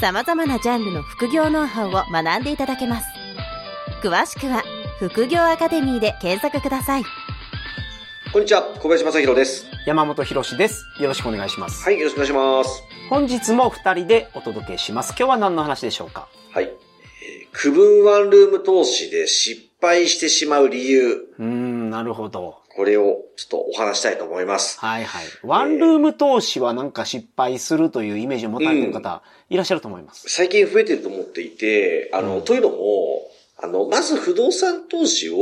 様々なジャンルの副業ノウハウを学んでいただけます詳しくは副業アカデミーで検索くださいこんにちは、小林正宏です。山本博史です。よろしくお願いします。はい、よろしくお願いします。本日も二人でお届けします。今日は何の話でしょうか？はい。えー区分ワンルーム投資で失敗してしまう理由、うーん、なるほど。これをちょっとお話したいと思います。はいはい。ワンルーム投資はなんか失敗するというイメージを持たれている方、いらっしゃると思います。最近増えてると思っていて、あの、うんというのも、あの、まず不動産投資を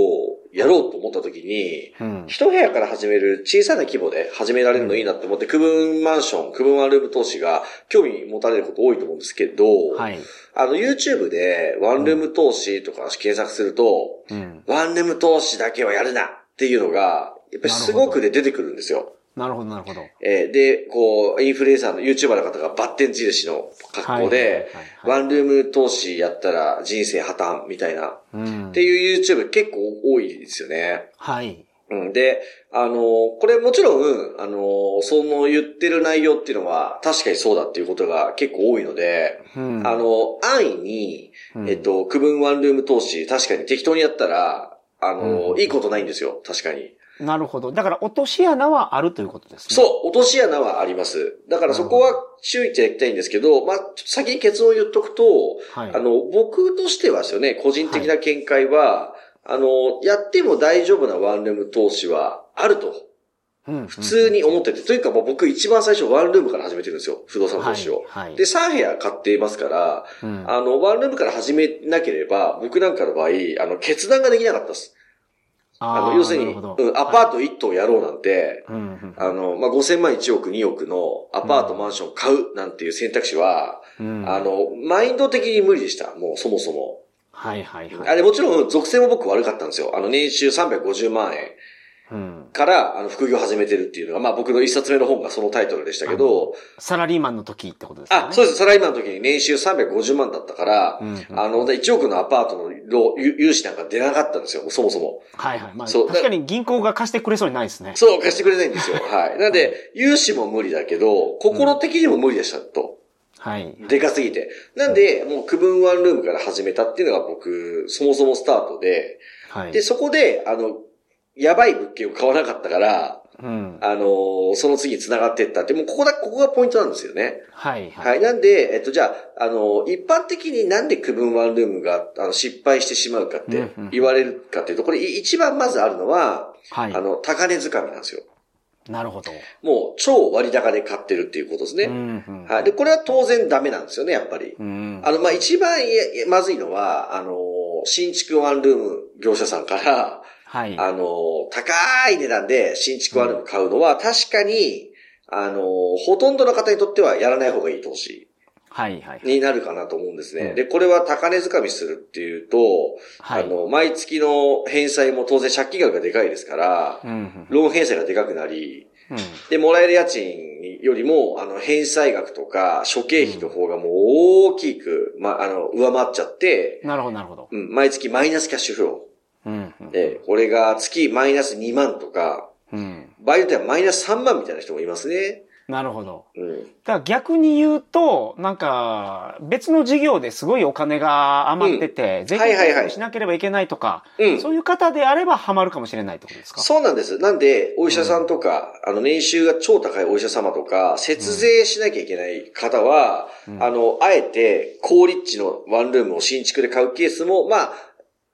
やろうと思った時に、うん。一部屋から始める小さな規模で始められるのいいなって思って、区分マンション、区分ワンルーム投資が興味持たれること多いと思うんですけど、はい。あの、YouTube でワンルーム投資とか検索すると、うん。ワンルーム投資だけはやるなっていうのが、やっぱりすごくで出てくるんですよ。なるほど、なるほど。えーで、こう、インフルエンサーの YouTuber の方がバッテン印の格好で、ワンルーム投資やったら人生破綻みたいな、っうん。ていう YouTube 結構多いですよね。はい。うん、で、あのーこれもちろん、あのーその言ってる内容っていうのは確かにそうだっていうことが結構多いので、うん。あの、安易に、うんえっと、区分ワンルーム投資、確かに適当にやったら、あの、うんいいことないんですよ。確かに。なるほど。だから落とし穴はあるということですね。そう、落とし穴はあります。だからそこは注意いただきたいんですけど、まあ、先に結論を言っとくと、はい。あの、僕としてはですよね、個人的な見解は、あの、やっても大丈夫なワンルーム投資はあると、うん普通に思ってて、というかもう僕一番最初ワンルームから始めてるんですよ、不動産投資を。はい。はいで、3部屋買っていますから、うんあの、ワンルームから始めなければ、僕なんかの場合、あの、決断ができなかったです。あの、ー要するに、うん、アパート1棟やろうなんて、うんうんあの、まあ、5000万1億2億のアパートマンション買うなんていう選択肢は、うんあの、マインド的に無理でした。もうそもそも。はいはいはい。あれもちろん属性も僕悪かったんですよ。あの、年収350万円うん。から、あの、副業始めてるっていうのが、まあ僕の一冊目の本がそのタイトルでしたけど、サラリーマンの時ってことですよね。あ、そうです。サラリーマンの時に年収350万だったから、うんうんあの、で1億のアパートの融資なんか出なかったんですよ、そもそも。はいはい。まあ、そう確かに銀行が貸してくれそうにないですね。そう、貸してくれないんですよ。はい。なんで、融資も無理だけど、心的にも無理でしたと。はい。でかすぎて。なんで、もう区分ワンルームから始めたっていうのが僕、そもそもスタートで、はい。で、そこで、あの、やばい物件を買わなかったから、うん。あのーその次に繋がっていったって、もうここだ、ここがポイントなんですよね。はいはい。はい。なんで、えっと、じゃあ、あのー一般的になんで区分ワンルームが、あの、失敗してしまうかって言われるかっていうと、これい一番まずあるのは、はい。あの、高値掴みなんですよ。なるほど。もう、超割高で買ってるっていうことですね。うんうん。はい。で、これは当然ダメなんですよね、やっぱり。うん。あの、まあ、一番まずいのは、あの、新築ワンルーム業者さんから、はい。あの、高い値段で新築ワンルーム買うのは、確かに、あの、ほとんどの方にとってはやらない方がいい投資はいはい。になるかなと思うんですね。うんで、これは高値掴みするっていうと、はい。あの、毎月の返済も当然借金額がでかいですから、うんうん。ローン返済がでかくなり、うん。で、もらえる家賃よりも、あの、返済額とか、諸経費の方がもう大きく、ま、あの、上回っちゃって、なるほどなるほど。うん、毎月マイナスキャッシュフロうんうんー。。で、これが月マイナス2万とか、うん。場合によってはマイナス3万みたいな人もいますね。なるほど。うん。だから逆に言うと、なんか、別の事業ですごいお金が余ってて、税金はいはいはいしなければいけないとか、うん。そういう方であればハマるかもしれないってことですか？そうなんです。なんで、お医者さんとか、あの、年収が超高いお医者様とか、節税しなきゃいけない方は、うんあの、あえて、高立地のワンルームを新築で買うケースも、まあ、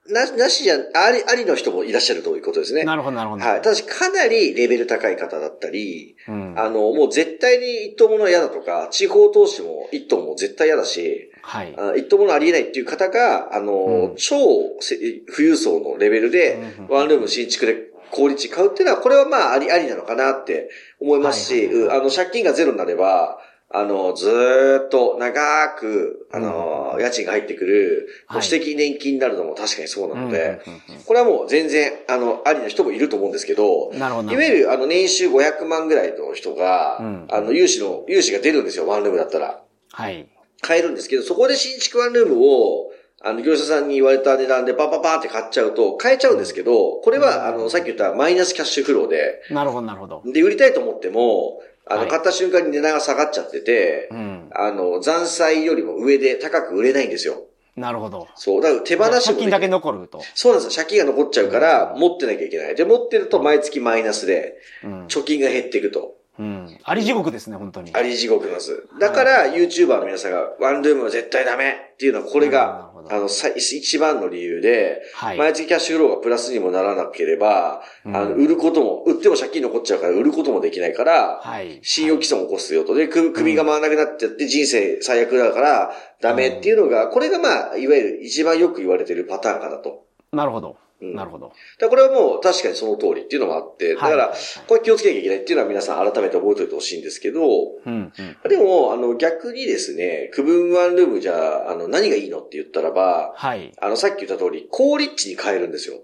な、なしじゃ、あり、ありの人もいらっしゃるということですね。なるほどなるほど。はい。ただし、かなりレベル高い方だったり、うん。あの、もう絶対に一等物は嫌だとか、地方投資も一等も絶対嫌だし、はい。あ一等物ありえないっていう方が、あの、うん超せ富裕層のレベルで、うんワンルーム新築で高立地買うっていうのは、これはまあ、あり、ありなのかなって思いますし、はいはいはいうんあの、借金がゼロになれば、あの、ずーっと長く、あの、家賃が入ってくる、はい保守的年金になるのも確かにそうなので、これはもう全然、あの、ありな人もいると思うんですけど。いわゆる、あの、年収500万ぐらいの人が、うんあの、融資の、融資が出るんですよ、ワンルームだったら。はい。買えるんですけど、そこで新築ワンルームを、あの、業者さんに言われた値段でパンパンパンって買っちゃうと、買えちゃうんですけど、これは、あの、さっき言ったマイナスキャッシュフローで、なるほど、なるほど。で、売りたいと思っても、あの、はい買った瞬間に値段が下がっちゃってて、うん。あの、残債よりも上で高く売れないんですよ。なるほど。そう。だから手放しも借金だけ残ると。そうなんですよ。借金が残っちゃうから、持ってなきゃいけない。で、持ってると毎月マイナスで、うん。貯金が減っていくと。うん。あり地獄ですね、本当に。あり地獄です。だから、YouTuber の皆さんが、ワンルームは絶対ダメっていうのは、これがあの、さ一番の理由で、はい。毎月キャッシュフローがプラスにもならなければ、うんあの、売ることも、売っても借金残っちゃうから売ることもできないから、はい。信用毀損を起こすよと。で、く首が回らなくなっちゃって人生最悪だからダメっていうのが、これがまあ、いわゆる一番よく言われてるパターンかなと。なるほど。うんなるほど。だこれはもう確かにその通りっていうのもあって、だからこれ気をつけなきゃいけないっていうのは皆さん改めて覚えておいてほしいんですけど、うん、うん。でも、あの、逆にですね、区分ワンルームじゃ、あの、何がいいのって言ったらば、はい。あの、さっき言った通り、高立地に買えるんですよ。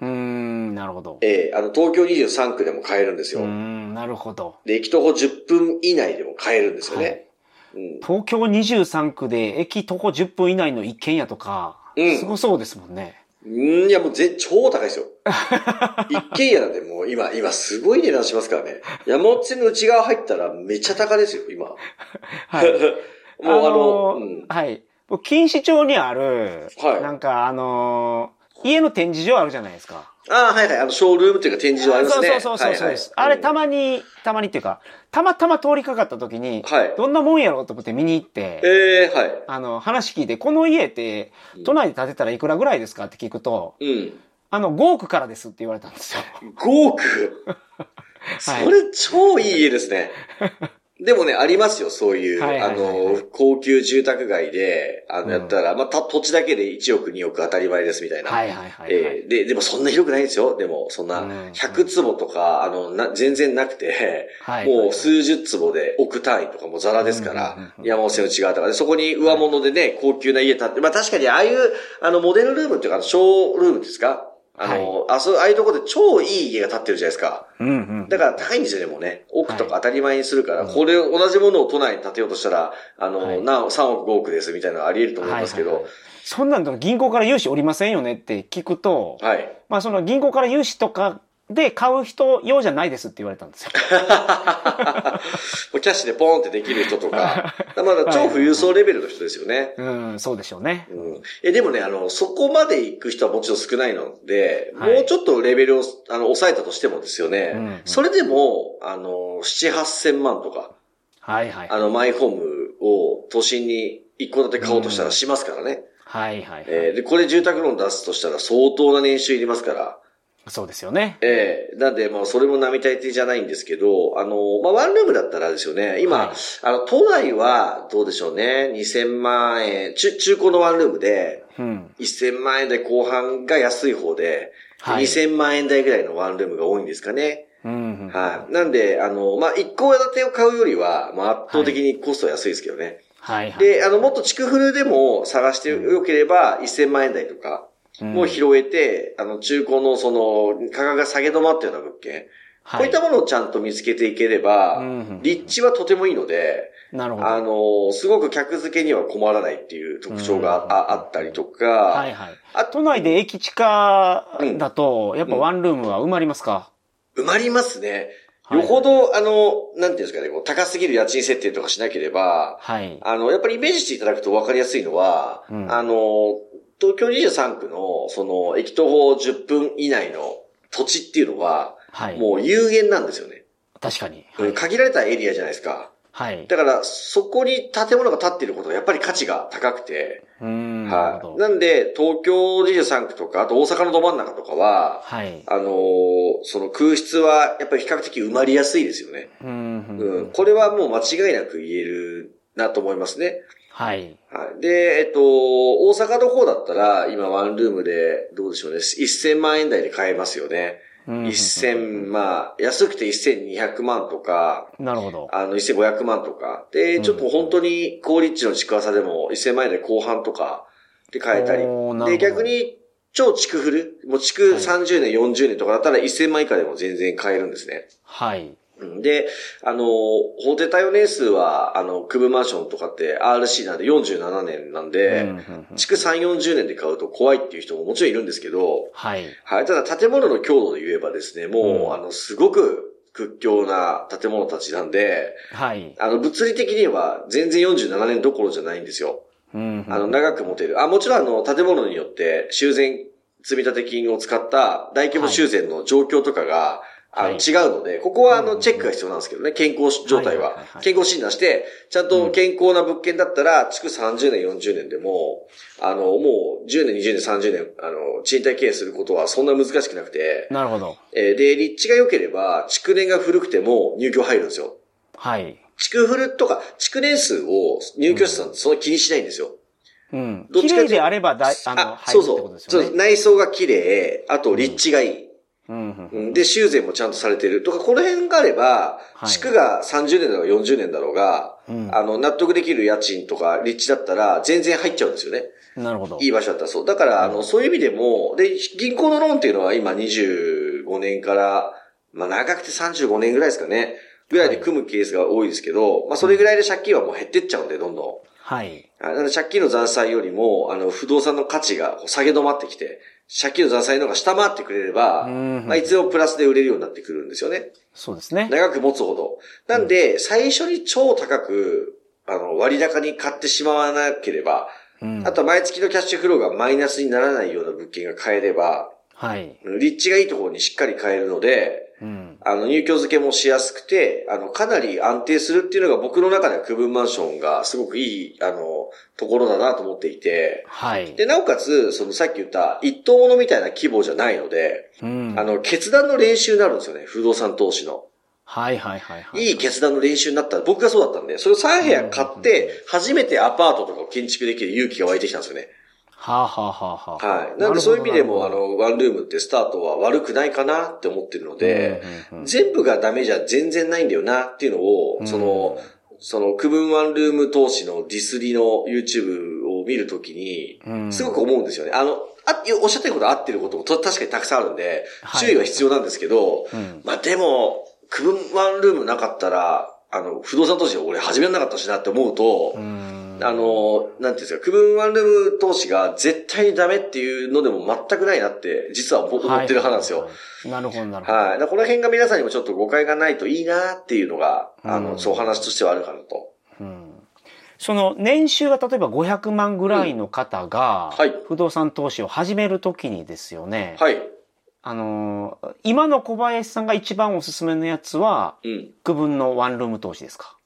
うーん、なるほど。ええあの、東京23区でも買えるんですよ。うーん、なるほど。で、駅徒歩10分以内でも買えるんですよね。はいうん。東京23区で駅徒歩10分以内の一軒家とか、うんすごそうですもんね。うん、いや、もうぜ、超高いですよ。一軒家なんてもう今、今すごい値段しますからね。山手線の内側入ったらめっちゃ高ですよ、今。もうはい。あの、ーうん。はい。錦糸町にある、はいなんかあのー家の展示場あるじゃないですか。ああ、はいはい。あの、ショールームっていうか展示場ありますね。そうそうそうそうです。あれたまに、たまにっていうか、たまたま通りかかった時に、はいどんなもんやろうと思って見に行って、ええはい。あの、話聞いて、この家って、都内で建てたらいくらぐらいですかって聞くと、うん。あの、5億からですって言われたんですよ。5億 それ超いい家ですね。でもね、ありますよ、そういう、はいはいはいはい。あの、高級住宅街で、あうんの、やったら、まあ、た土地だけで1億、2億当たり前ですみたいな。はいはいはい、はい。えーで、でもそんな広くないんですよ。でも、そんなうん、100坪とか、あの、な、全然なくて、はいもう数十坪で億単位とかもザラですかうんうんらうん、山本線内側とかで、そこに上物でね、高級な家建って、まあ確かにああいう、あの、モデルルームっていうか、ショールームですかあの、あそう、ああいうところで超いい家が建ってるじゃないですか。うんうん。だから高いんですよね、もうね。億とかはい当たり前にするから、うんこれ同じものを都内に建てようとしたら、あの、はいな3億5億ですみたいなのあり得ると思いますけど、はいいははいはいそんなんと銀行から融資おりませんよねって聞くと、はい。まあその銀行から融資とかで買う人用じゃないですって言われたんですよ。キャッシュでポーンってできる人とか、まだ超富裕層レベルの人ですよね。うん、そうでしょうね。うん、えでもね、あの、そこまで行く人はもちろん少ないので、はいもうちょっとレベルを、あの、抑えたとしてもですよね、うんうんそれでも、あの、7、8千万とか、はいはい。あの、マイホームを都心に一戸建て買おうとしたらしますからね。はいはい、はいえーで、これ住宅ローン出すとしたら相当な年収いりますから。そうですよね。ええなんで、まあ、それも並大抵じゃないんですけど、あの、まあ、ワンルームだったらですよね、今、はいあの、都内は、どうでしょうね、2000万円、中、中古のワンルームで、うん。1000万円台後半が安い方で、はい2000万円台ぐらいのワンルームが多いんですかね。うん、うん。はい。なんで、あの、まあ、一戸建てを買うよりは、まあ、圧倒的にコストは安いですけどね。はいはい。で、あの、もっと築古でも探してよければ、1000万円台とか、うんもう拾えて、あの、中古のその、価格が下げ止まったような物件、はこういったものをちゃんと見つけていければ、うんうん立地はとてもいいので、なるほど。あの、すごく客付けには困らないっていう特徴があ,、あったりとか、はいはい。あ都内で駅地下だと、やっぱワンルームは埋まりますか、埋まりますね。はい。よほど、あの、なんていうんですかね、こう高すぎる家賃設定とかしなければ、はい。あの、やっぱりイメージしていただくと分かりやすいのは、うん。あの、東京23区の、その、駅徒歩10分以内の土地っていうのは、はい。もう有限なんですよね。確かに。うん限られたエリアじゃないですか。はい。だから、そこに建物が建っていることはやっぱり価値が高くて、うーん。はい。ど。なんで、東京23区とか、あと大阪のど真ん中とかは、はい。あのーその空室はやっぱり比較的埋まりやすいですよね。うんうん。これはもう間違いなく言えるなと思いますね。はい。はい。で、えっと、大阪の方だったら、今ワンルームで、どうでしょうね。1000万円台で買えますよね。一千、まあ、安くて1200万とか、なるほど。あの、1500万とか。で、ちょっと本当に高立地の築浅でも1000万円で後半とかで買えたり。で、逆に超築古、もう築30年、40年とかだったら1000万以下でも全然買えるんですね。はい。で、あの、法定対応年数は、あの、区分マンションとかって RC なんで47年なんで、築3、40年で買うと怖いっていう人ももちろんいるんですけど、はい。はい。ただ建物の強度で言えばですね、もう、うん、あの、すごく屈強な建物たちなんで、はい。あの、物理的には全然47年どころじゃないんですよ。うん、あの、長く持てる。あ、もちろんあの、建物によって修繕積立金を使った大規模修繕の状況とかが、あの、違うので、ここはあの、チェックが必要なんですけどね、健康状態は。健康診断して、ちゃんと健康な物件だったら、築30年、40年でも、あの、もう10年、20年、30年、あの、賃貸経営することはそんな難しくなくて。なるほど。えで、立地が良ければ、築年が古くても入居入るんですよ。はい。築古とか、築年数を入居者さんそんな気にしないんですよ。うん。綺麗であればだ、あの、あそう。そう内装が綺麗、あと立地がいい。で、修繕もちゃんとされてるとか、この辺があれば、地区が30年だろうが40年だろうが、あの、納得できる家賃とか立地だったら全然入っちゃうんですよね。なるほど。いい場所だったらそう。だから、あの、そういう意味でも、で、銀行のローンっていうのは今25年から、まあ長くて35年ぐらいですかね。ぐらいで組むケースが多いですけど、まあそれぐらいで借金はもう減ってっちゃうんで、どんどん。はい。なので借金の残債よりも、あの、不動産の価値が下げ止まってきて、借金の残債の方が下回ってくれれば、まあ、いつでもプラスで売れるようになってくるんですよね。そうですね。長く持つほど。なんで、最初に超高く、あの、割高に買ってしまわなければ、うん、あとは毎月のキャッシュフローがマイナスにならないような物件が買えれば、はい。立地がいいところにしっかり買えるので、うん、あの、入居付けもしやすくて、あの、かなり安定するっていうのが僕の中では区分マンションがすごくいい、あの、ところだなと思っていて、はい。で、なおかつ、そのさっき言った一等物みたいな規模じゃないので、うん、あの、決断の練習になるんですよね、不動産投資の。はいはいはい、はい。いい決断の練習になった僕がそうだったんで、それを3部屋買って、初めてアパートとかを建築できる勇気が湧いてきたんですよね。はあ、はあははあ、はい。なんでそういう意味でも、あの、ワンルームってスタートは悪くないかなって思ってるので、全部がダメじゃ全然ないんだよなっていうのを、その、その、区分ワンルーム投資のディスリの YouTube を見るときに、すごく思うんですよね。あの、あ、おっしゃってること合ってることも確かにたくさんあるんで、注意は必要なんですけど、まあでも、区分ワンルームなかったら、あの、不動産投資を俺始めなかったしなって思うと、あの、なんていうんですか、区分ワンルーム投資が絶対にダメっていうのでも全くないなって、実は思ってる派なんですよ。なるほど、なるほど。はい。この辺が皆さんにもちょっと誤解がないといいなっていうのが、あの、そう話としてはあるかなと。うん。その年収が例えば500万ぐらいの方が、はい。不動産投資を始めるときにですよね。はい。あのー、今の小林さんが一番おすすめのやつは、うん。区分のワンルーム投資ですか？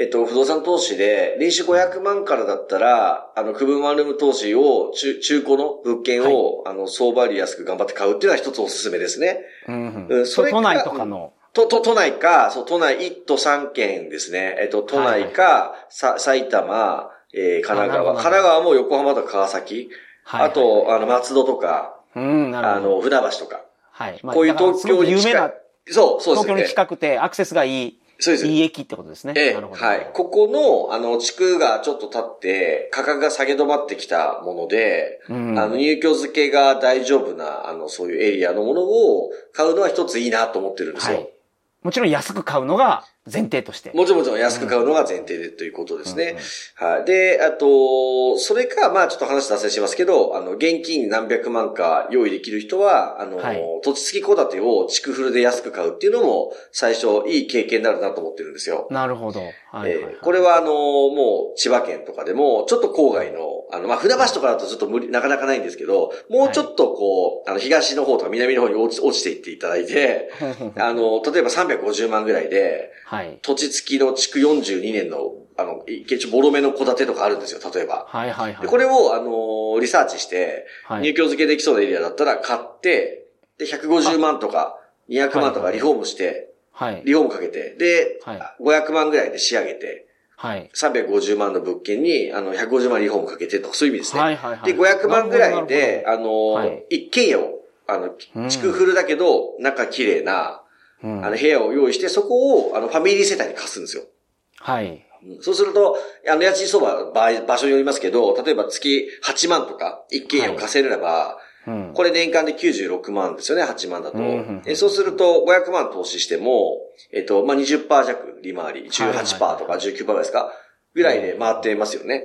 えっと、不動産投資で、年収500万からだったら、あの、区分ワンルーム投資を、中、中古の物件を、はい、あの、相場より安く頑張って買うっていうのは一つおすすめですね。うん、うん。それ都内とかの。と、と、都内か、そう、都内1都3県ですね。えっと、都内か、はいはい、さ、埼玉、えー、神奈川。神奈川も横浜とか川崎。はい、はい、あと、あの、松戸とか。うん、なるほど。あの、船橋とか。はい。まあ、こういう東京に近い。そう、そうですね。東京に近くてアクセスがいい。そうです。いい駅ってことですね。ええ、はい。ここの、あの、地区がちょっと経って、価格が下げ止まってきたもので、うん、あの、入居付けが大丈夫な、あの、そういうエリアのものを買うのは一ついいなと思ってるんですよ。はいもちろん安く買うのが前提として。もちろんもちろん安く買うのが前提でということですね。はい。で、あと、それか、まあちょっと話脱線しますけど、あの、現金何百万か用意できる人は、あの、はい、土地付き戸建てを地区フルで安く買うっていうのも、最初いい経験になるなと思ってるんですよ。なるほど。はい、これはあの、もう千葉県とかでも、ちょっと郊外の、あの、まあ船橋とかだとちょっと無理、なかなかないんですけど、もうちょっとこう、あの、東の方とか南の方に落ち落ちていっていただいて、あの、例えば350万ぐらいで、はい、土地付きの築42年の、あの、一応ボロめの戸建てとかあるんですよ、例えば。はいはいはい。これを、あの、リサーチして、入居付けできそうなエリアだったら買って、で、150万とか200万とかリフォームして、はい。リフォームかけて、で、はい、500万ぐらいで仕上げて、はい。350万の物件に、あの、150万リフォームかけてとか、そういう意味ですね。はいはいはい。で、500万ぐらいで、あの、はい、一軒家をあの、築古だけど、中綺麗な、あの、部屋を用意して、そこを、あの、ファミリー世帯に貸すんですよ。はい。そうすると、あの、家賃相場、場所によりますけど、例えば月8万とか、一軒家を貸せれば、これ年間で96万ですよね、8万だと。えそうすると、500万投資しても、えっと、まあ、20%弱利回り、18%とか19%ぐらいですか？ぐらいで回ってますよね。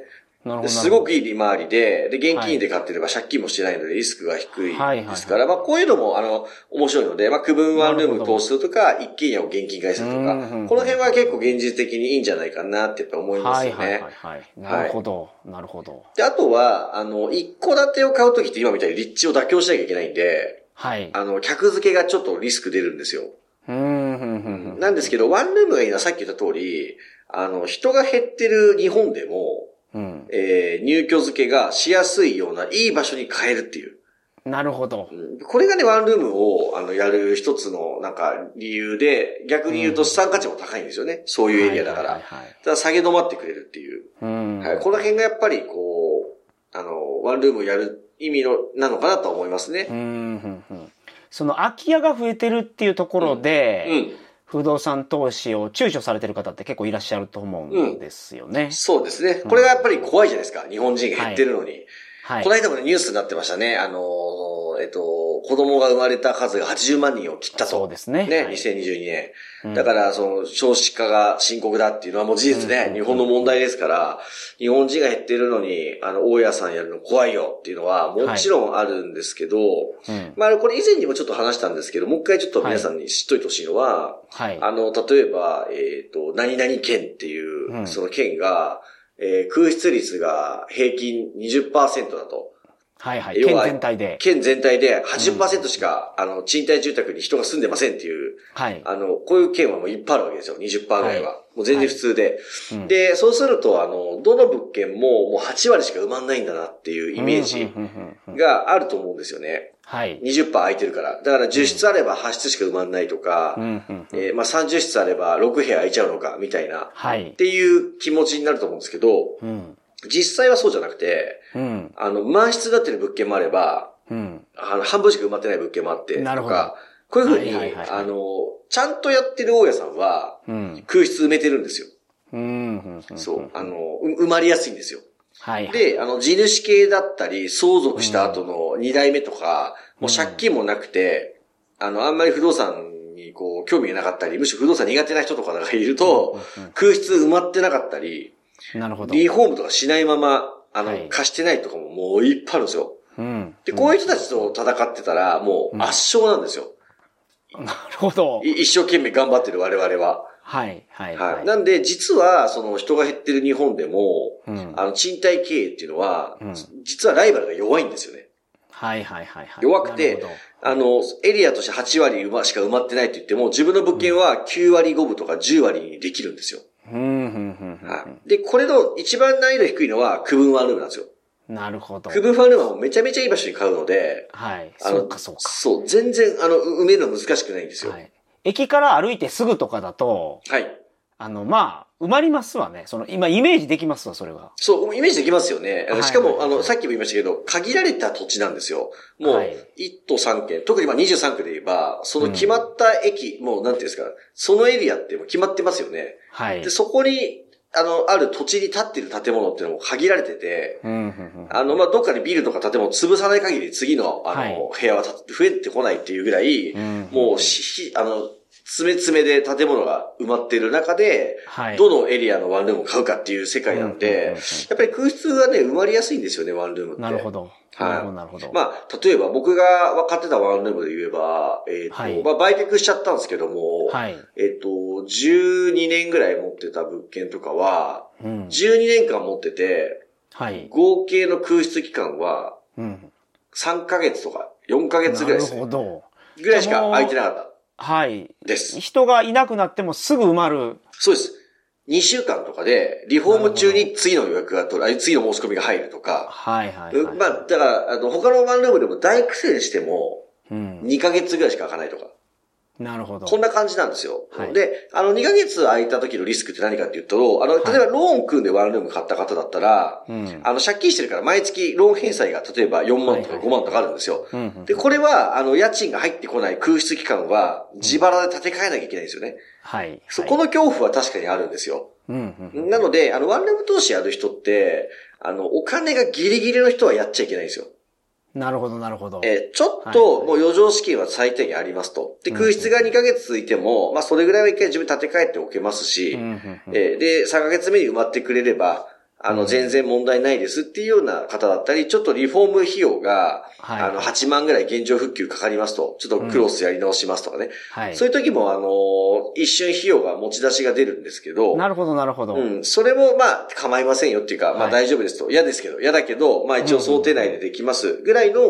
すごくいい利回りで、で、現金で買ってれば借金もしてないのでリスクが低いですから、まあこういうのも、あの、面白いので、まあ区分ワンルーム投資するとか、一軒家を現金買いするとか、この辺は結構現実的にいいんじゃないかなってやっぱ思いますよね。はいはいはい、なるほど、なるほど。で、あとは、あの、一戸建てを買うときって今みたいに立地を妥協しなきゃいけないんで、はい。あの、客付けがちょっとリスク出るんですよ。うん。なんですけど、ワンルームがいいのはさっき言った通り、あの、人が減ってる日本でも、うん、えー、入居付けがしやすいようないい場所に変えるっていう。なるほど。これがね、ワンルームを、あの、やる一つの、なんか、理由で、逆に言うと資産価値も高いんですよね。うん、そういうエリアだから。ただ、下げ止まってくれるっていう。うん、はい。この辺がやっぱり、こう、あの、ワンルームをやる意味の、なのかなと思いますね。うん、うん、うん。その空き家が増えてるっていうところで、うん、うん不動産投資を躊躇されてる方って結構いらっしゃると思うんですよね。うん、そうですね。これがやっぱり怖いじゃないですか。日本人が減ってるのに。はいはい、この間もニュースになってましたね。あの、えっと、子供が生まれた数が80万人を切ったと。そうですね。ね、はい、2022年。だから、その、少子化が深刻だっていうのはもう事実ね、日本の問題ですから、日本人が減ってるのに、あの、大家さんやるの怖いよっていうのは、もちろんあるんですけど、まあ、これ以前にもちょっと話したんですけど、もう一回ちょっと皆さんに知っといてほしいのは、はい、あの、例えば、えっ、ー、と、何々県っていう、その県が、えー、空室率が平均20%だと。はいはい。県全体で。県全体で80%しか、うん、あの、賃貸住宅に人が住んでませんっていう、はい。あの、こういう県はもういっぱいあるわけですよ。20%ぐらいは。はい、もう全然普通で、はい、で、そうすると、あの、どの物件ももう8割しか埋まんないんだなっていうイメージがあると思うんですよね。はい。20%空いてるから。だから10室あれば8室しか埋まんないとか、うん、えー、まあ30室あれば6部屋空いちゃうのか、みたいな。はい。っていう気持ちになると思うんですけど、うん。実際はそうじゃなくて、うん、あの、満室になってる物件もあれば、うん、あの、半分しか埋まってない物件もあって、なるほど。こういうふうに、はいはいはいはい、あの、ちゃんとやってる大家さんは、空室埋めてるんですよ。うん、そう。あの、埋まりやすいんですよ。はい、はい、で、あの、地主系だったり、相続した後の二代目とか、もう借金もなくて、あの、あんまり不動産にこう、興味がなかったり、むしろ不動産苦手な人とかがいると、空室埋まってなかったり、なるほど。リフォームとかしないまま、あの、はい、貸してないとかももういっぱいあるんですよ。うん。で、こういう人たちと戦ってたら、もう圧勝なんですよ。うん、なるほど。一生懸命頑張ってる我々は。はい、はい、はい。なんで、実は、その人が減ってる日本でも、うん、あの、賃貸経営っていうのは、うん、実はライバルが弱いんですよね。はいはいはい、はい。弱くて、あの、エリアとして8割しか埋まってないって言っても、自分の物件は9割5分とか10割にできるんですよ。で、これの一番難易度低いのは区分ワンルームなんですよ。なるほど。区分ワンルームはめちゃめちゃいい場所に買うので、はい。そうかそうか。そう、全然、あの、埋めるの難しくないんですよ。はい。駅から歩いてすぐとかだと、はい。あの、まあ、埋まりますわね。その、今、イメージできますわ、それは。そう、イメージできますよね。しかも、あの、さっきも言いましたけど、限られた土地なんですよ。もう、1都3県、特にまあ23区で言えば、その決まった駅、うん、もう、なんていうんですか、そのエリアってもう決まってますよね。はい。で、そこに、あの、ある土地に建ってる建物っていうのも限られてて、あの、まあ、どっかにビルとか建物潰さない限り次の、あの、はい、部屋は増えてこないっていうぐらい、もうし、あの、詰め詰めで建物が埋まっている中で、はい、どのエリアのワンルームを買うかっていう世界なんで、やっぱり空室はね、埋まりやすいんですよね、ワンルームって。なるほど。はい。なるほど。まあ、例えば僕が買ってたワンルームで言えば、えっ、ー、と、はい、まあ、売却しちゃったんですけども、はい、えっ、ー、と、12年ぐらい持ってた物件とかは、うん、12年間持ってて、はい、合計の空室期間は、3ヶ月とか4ヶ月ぐらいですね。なるほど。ぐらいしか空いてなかった。はい。です。人がいなくなってもすぐ埋まる。そうです。2週間とかで、リフォーム中に次の予約が取る、次の申し込みが入るとか。はいはい、はい、まあ、だから、あの、他のワンルームでも大苦戦しても、2ヶ月ぐらいしか開かないとか。なるほど。こんな感じなんですよ。はい、で、あの、2ヶ月空いた時のリスクって何かっていうと、あの、例えばローン組んでワンルーム買った方だったら、はい、あの、借金してるから毎月ローン返済が例えば4万とか5万とかあるんですよ。で、これは、あの、家賃が入ってこない空室期間は自腹で建て替えなきゃいけないんですよね。はい。そこの恐怖は確かにあるんですよ。なので、あの、ワンルーム投資やる人って、あの、お金がギリギリの人はやっちゃいけないんですよ。なるほど、なるほど。えー、ちょっと、もう余剰資金は最低限ありますと。で、空室が2ヶ月続いても、まあ、それぐらいは一回自分立て替えておけますし、えー、で、3ヶ月目に埋まってくれれば、あの、全然問題ないですっていうような方だったり、ちょっとリフォーム費用が、はい、あの、8万ぐらい現状復旧かかりますと、ちょっとクロスやり直しますとかね。うんはい、そういう時も、あの、一瞬費用が持ち出しが出るんですけど。なるほど、なるほど。うん。それも、まあ、構いませんよっていうか、まあ大丈夫ですと。嫌ですけど、嫌だけど、まあ一応想定内でできますぐらいの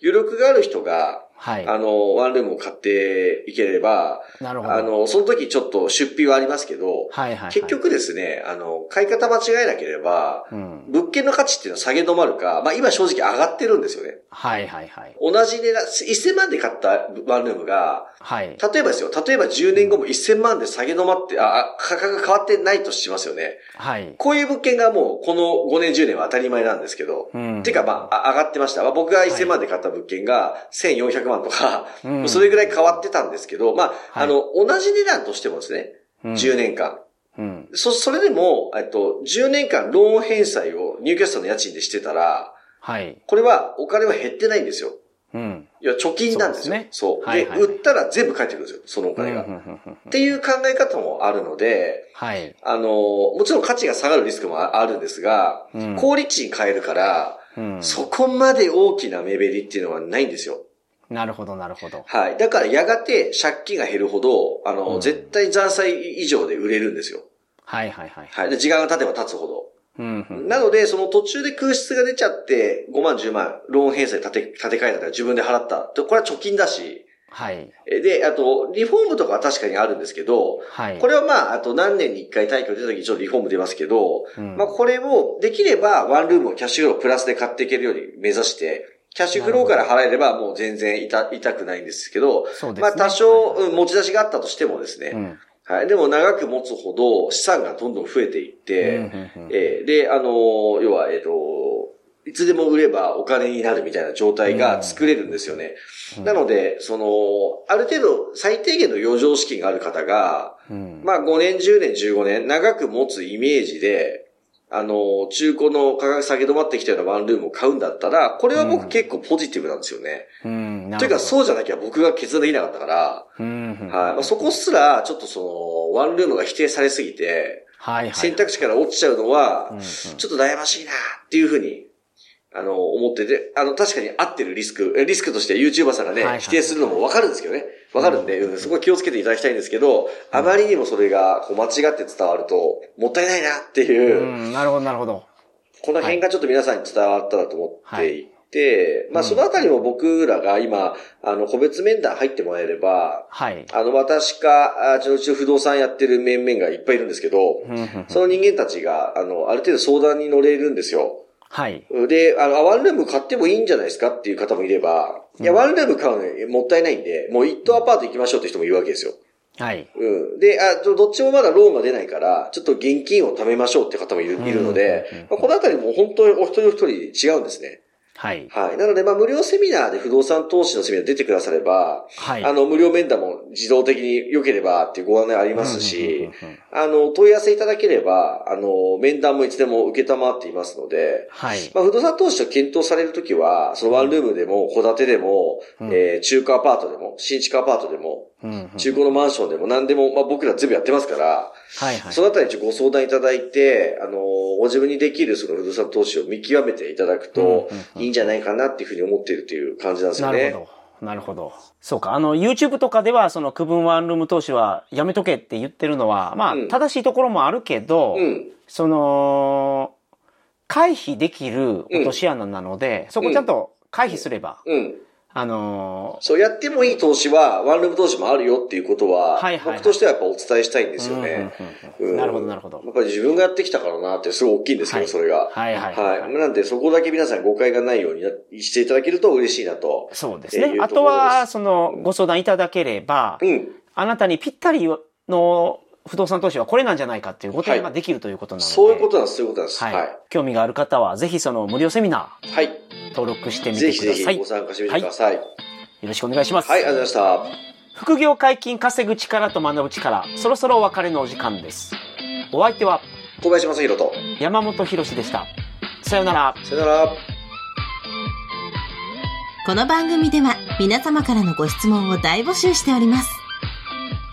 余力がある人が、はい。あの、ワンルームを買っていければ、なるほど。あの、その時ちょっと出費はありますけど、はい、はい、結局ですね、あの、買い方間違えなければ、うん、物件の価値っていうのは下げ止まるか、まあ今正直上がってるんですよね。はいはいはい。同じ値段、1000万で買ったワンルームが、はい。例えばですよ、例えば10年後も1000万で下げ止まって、あ、価格が変わってないとしますよね。はい。こういう物件がもう、この5年10年は当たり前なんですけど、うん。てかまあ、上がってました。まあ、僕が1000万で買った物件が1400万とか、はい、それぐらい変わってたんですけど、まあ、はい、あの、同じ値段としてもですね、うん、10年間。うん。そ、それでも、えっと、10年間ローン返済をニューキャストの家賃でしてたら、はい。これはお金は減ってないんですよ。うん。いや、貯金なんですよ。そう、ね、そう。で、売ったら全部返ってくるんですよ、そのお金が。っていう考え方もあるので、はい。あの、もちろん価値が下がるリスクもあるんですが、うん、高立地に変えるから、うん、そこまで大きな目減りっていうのはないんですよ。なるほど、なるほど。はい。だからやがて借金が減るほど、あの、うん、絶対残債以上で売れるんですよ。はいはいはい。はい。で、時間が経てば経つほど。うんうん、なので、その途中で空室が出ちゃって、5万、10万、ローン返済立て、立て替えたから自分で払った。これは貯金だし、はい。で、あと、リフォームとかは確かにあるんですけど、はい。これはまあ、あと何年に一回退去出た時にちょっとリフォーム出ますけど、うん、まあこれを、できればワンルームをキャッシュフロープラスで買っていけるように目指して、キャッシュフローから払えればもう全然痛痛くないんですけど、そうですね、まあ多少、うん、持ち出しがあったとしてもですね、うん。はい。でも長く持つほど資産がどんどん増えていって、えー、で、あの、要は、えっ、ー、と、いつでも売ればお金になるみたいな状態が作れるんですよね。うん、なので、その、ある程度最低限の余剰資金がある方が、うん、まあ5年、10年、15年長く持つイメージで、あの、中古の価格下げ止まってきたようなワンルームを買うんだったら、これは僕結構ポジティブなんですよね。うん。というか、そうじゃなきゃ僕が決断できなかったから、うん。はい。まあ、そこすら、ちょっとその、ワンルームが否定されすぎて、はいはい、選択肢から落ちちゃうのは、ちょっと悩ましいなっていうふうにあの、思ってて、あの、確かに合ってるリスク、リスクとして YouTuber さんがね、否定するのもわかるんですけどね。わかるんで、うん、すごい気をつけていただきたいんですけど、あまりにもそれがこう間違って伝わると、もったいないなっていう。うん、なるほど、なるほど。この辺がちょっと皆さんに伝わったらと思っていて、はい、まあそのあたりも僕らが今、あの、個別面談入ってもらえれば、はい。あの、私か、あうちの不動産やってる面々がいっぱいいるんですけど、その人間たちが、あの、ある程度相談に乗れるんですよ。はい。で、あの、ワンルーム買ってもいいんじゃないですかっていう方もいれば、いや、ワンルーム買うのもったいないんで、もう一棟アパート行きましょうって人もいるわけですよ。はい。うん。で、あ、どっちもまだローンが出ないから、ちょっと現金を貯めましょうって方もいる,、いるので、まあ、このあたりも本当にお一人お一人違うんですね。はい。はい。なので、まあ、無料セミナーで不動産投資のセミナー出てくだされば、はい。あの、無料面談も自動的に良ければっていうご案内ありますし、あの、問い合わせいただければ、あの、面談もいつでも受けたまっていますので、はい。まあ、不動産投資を検討されるときは、そのワンルームでも、戸建てでも、うん、えー、中古アパートでも、新築アパートでも、中古のマンションでも何でも、まあ、僕ら全部やってますから、はいはい。そのあたりご相談いただいて、あの、ご自分にできるその不動産投資を見極めていただくと、じゃないかなっていうふうに思っているという感じなんですよね。なるほど。なるほど。そうか。あの、YouTube とかでは、その、区分ワンルーム投資はやめとけって言ってるのは、まあ、正しいところもあるけど、うん、その、回避できる落とし穴なので、うん、そこちゃんと回避すれば、うん、あのー、そう、やってもいい投資は、ワンルーム投資もあるよっていうことは、はいはいはい、僕としてはやっぱお伝えしたいんですよね。なるほど、なるほど。やっぱり自分がやってきたからなってすごい大きいんですけど、はい、それが。はいはいはい、はい。なんで、そこだけ皆さん誤解がないようにしていただけると嬉しいなと。そうですね。あとは、その、ご相談いただければ、うん。あなたにぴったりの不動産投資はこれなんじゃないかっていうご提案ができるということなので、そういうことなんです、そういうことなんです。はい。はい、興味がある方は、ぜひその無料セミナー。はい。登録してみてください。ぜひぜひご参加してみてください。はいよろしくお願いします。はい、ありがとうございました。副業解禁稼ぐ力と学ぶ力、そろそろお別れのお時間です。お相手は、小林正宏と山本博でした。さよなら。さよなら。この番組では皆様からのご質問を大募集しております。